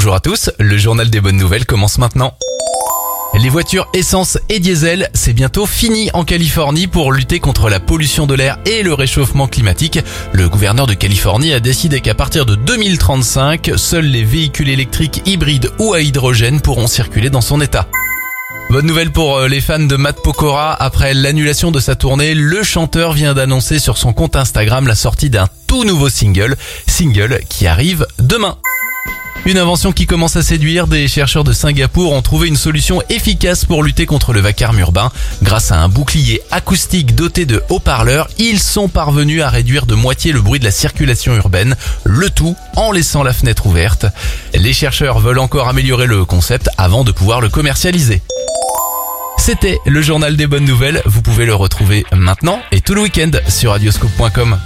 Bonjour à tous, le journal des bonnes nouvelles commence maintenant. Les voitures essence et diesel, c'est bientôt fini en Californie pour lutter contre la pollution de l'air et le réchauffement climatique. Le gouverneur de Californie a décidé qu'à partir de 2035, seuls les véhicules électriques hybrides ou à hydrogène pourront circuler dans son état. Bonne nouvelle pour euh, les fans de Matt Pokora, après l'annulation de sa tournée, le chanteur vient d'annoncer sur son compte Instagram la sortie d'un tout nouveau single, single qui arrive demain. Une invention qui commence à séduire, des chercheurs de Singapour ont trouvé une solution efficace pour lutter contre le vacarme urbain. Grâce à un bouclier acoustique doté de haut-parleurs, ils sont parvenus à réduire de moitié le bruit de la circulation urbaine, le tout en laissant la fenêtre ouverte. Les chercheurs veulent encore améliorer le concept avant de pouvoir le commercialiser. C'était le journal des bonnes nouvelles, vous pouvez le retrouver maintenant et tout le week-end sur radioscope.com.